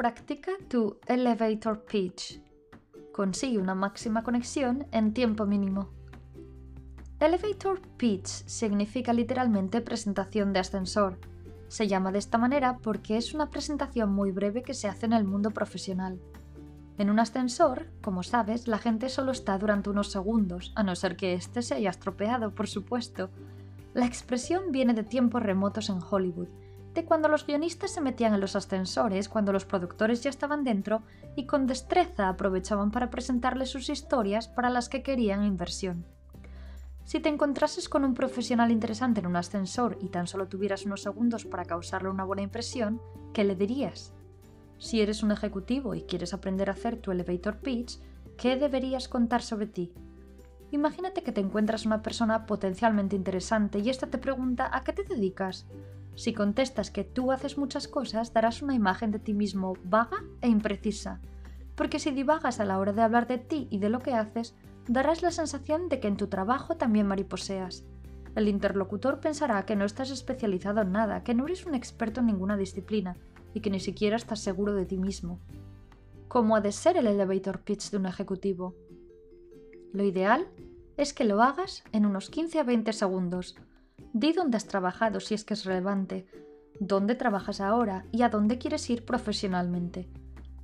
Practica tu elevator pitch. Consigue una máxima conexión en tiempo mínimo. Elevator pitch significa literalmente presentación de ascensor. Se llama de esta manera porque es una presentación muy breve que se hace en el mundo profesional. En un ascensor, como sabes, la gente solo está durante unos segundos, a no ser que éste se haya estropeado, por supuesto. La expresión viene de tiempos remotos en Hollywood, de cuando los guionistas se metían en los ascensores, cuando los productores ya estaban dentro y con destreza aprovechaban para presentarles sus historias para las que querían inversión. Si te encontrases con un profesional interesante en un ascensor y tan solo tuvieras unos segundos para causarle una buena impresión, ¿qué le dirías? Si eres un ejecutivo y quieres aprender a hacer tu elevator pitch, ¿qué deberías contar sobre ti? Imagínate que te encuentras una persona potencialmente interesante y ésta te pregunta ¿a qué te dedicas? Si contestas que tú haces muchas cosas, darás una imagen de ti mismo vaga e imprecisa, porque si divagas a la hora de hablar de ti y de lo que haces, darás la sensación de que en tu trabajo también mariposeas. El interlocutor pensará que no estás especializado en nada, que no eres un experto en ninguna disciplina y que ni siquiera estás seguro de ti mismo. ¿Cómo ha de ser el elevator pitch de un ejecutivo? Lo ideal es que lo hagas en unos 15 a 20 segundos, Di dónde has trabajado si es que es relevante, dónde trabajas ahora y a dónde quieres ir profesionalmente.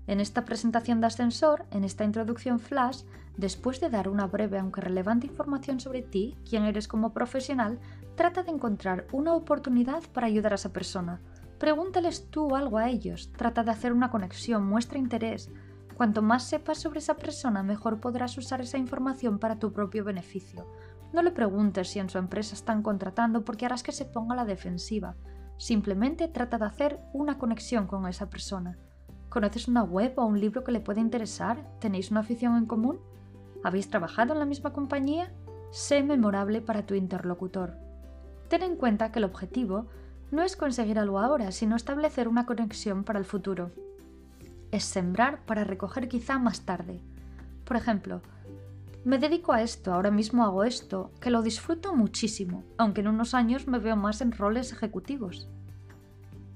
En esta presentación de ascensor, en esta introducción flash, después de dar una breve aunque relevante información sobre ti, quién eres como profesional, trata de encontrar una oportunidad para ayudar a esa persona. Pregúntales tú algo a ellos, trata de hacer una conexión, muestra interés. Cuanto más sepas sobre esa persona, mejor podrás usar esa información para tu propio beneficio. No le preguntes si en su empresa están contratando porque harás que se ponga a la defensiva. Simplemente trata de hacer una conexión con esa persona. ¿Conoces una web o un libro que le puede interesar? ¿Tenéis una afición en común? ¿Habéis trabajado en la misma compañía? Sé memorable para tu interlocutor. Ten en cuenta que el objetivo no es conseguir algo ahora, sino establecer una conexión para el futuro. Es sembrar para recoger quizá más tarde. Por ejemplo, me dedico a esto, ahora mismo hago esto, que lo disfruto muchísimo, aunque en unos años me veo más en roles ejecutivos.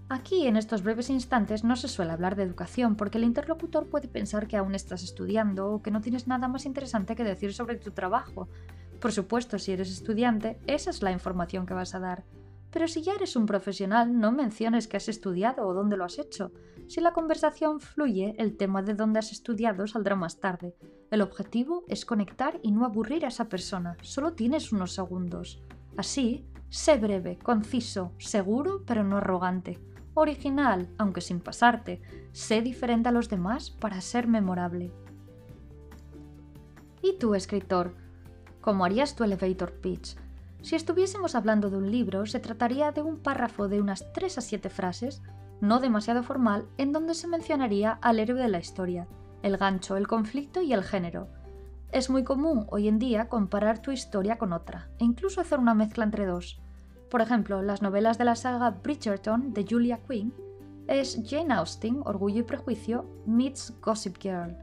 Aquí, en estos breves instantes, no se suele hablar de educación porque el interlocutor puede pensar que aún estás estudiando o que no tienes nada más interesante que decir sobre tu trabajo. Por supuesto, si eres estudiante, esa es la información que vas a dar. Pero si ya eres un profesional, no menciones que has estudiado o dónde lo has hecho. Si la conversación fluye, el tema de dónde has estudiado saldrá más tarde. El objetivo es conectar y no aburrir a esa persona. Solo tienes unos segundos. Así, sé breve, conciso, seguro pero no arrogante. Original, aunque sin pasarte. Sé diferente a los demás para ser memorable. ¿Y tú, escritor? ¿Cómo harías tu elevator pitch? Si estuviésemos hablando de un libro, se trataría de un párrafo de unas 3 a 7 frases, no demasiado formal, en donde se mencionaría al héroe de la historia, el gancho, el conflicto y el género. Es muy común hoy en día comparar tu historia con otra, e incluso hacer una mezcla entre dos. Por ejemplo, las novelas de la saga Bridgerton de Julia Quinn es Jane Austen, Orgullo y Prejuicio, meets Gossip Girl.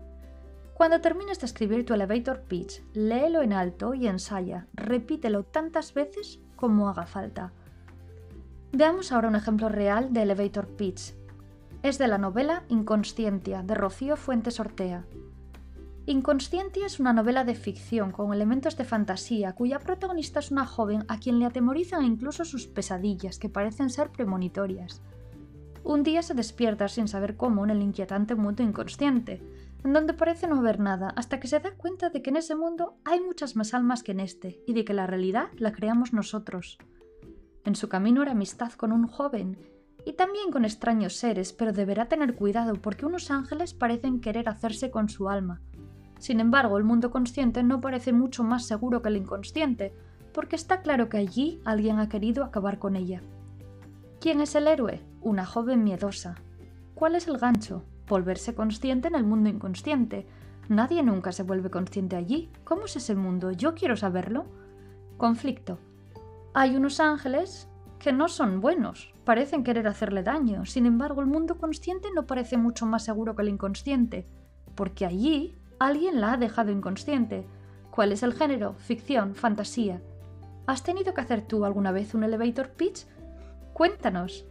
Cuando termines de escribir tu elevator pitch, léelo en alto y ensaya, repítelo tantas veces como haga falta. Veamos ahora un ejemplo real de elevator pitch. Es de la novela Inconscientia de Rocío Fuentes Ortea. Inconscientia es una novela de ficción con elementos de fantasía cuya protagonista es una joven a quien le atemorizan incluso sus pesadillas que parecen ser premonitorias. Un día se despierta sin saber cómo en el inquietante mundo inconsciente, en donde parece no haber nada, hasta que se da cuenta de que en ese mundo hay muchas más almas que en este, y de que la realidad la creamos nosotros. En su camino era amistad con un joven, y también con extraños seres, pero deberá tener cuidado porque unos ángeles parecen querer hacerse con su alma. Sin embargo, el mundo consciente no parece mucho más seguro que el inconsciente, porque está claro que allí alguien ha querido acabar con ella. ¿Quién es el héroe? Una joven miedosa. ¿Cuál es el gancho? volverse consciente en el mundo inconsciente. Nadie nunca se vuelve consciente allí. ¿Cómo es ese mundo? Yo quiero saberlo. Conflicto. Hay unos ángeles que no son buenos, parecen querer hacerle daño. Sin embargo, el mundo consciente no parece mucho más seguro que el inconsciente, porque allí alguien la ha dejado inconsciente. ¿Cuál es el género? Ficción, fantasía. ¿Has tenido que hacer tú alguna vez un elevator pitch? Cuéntanos.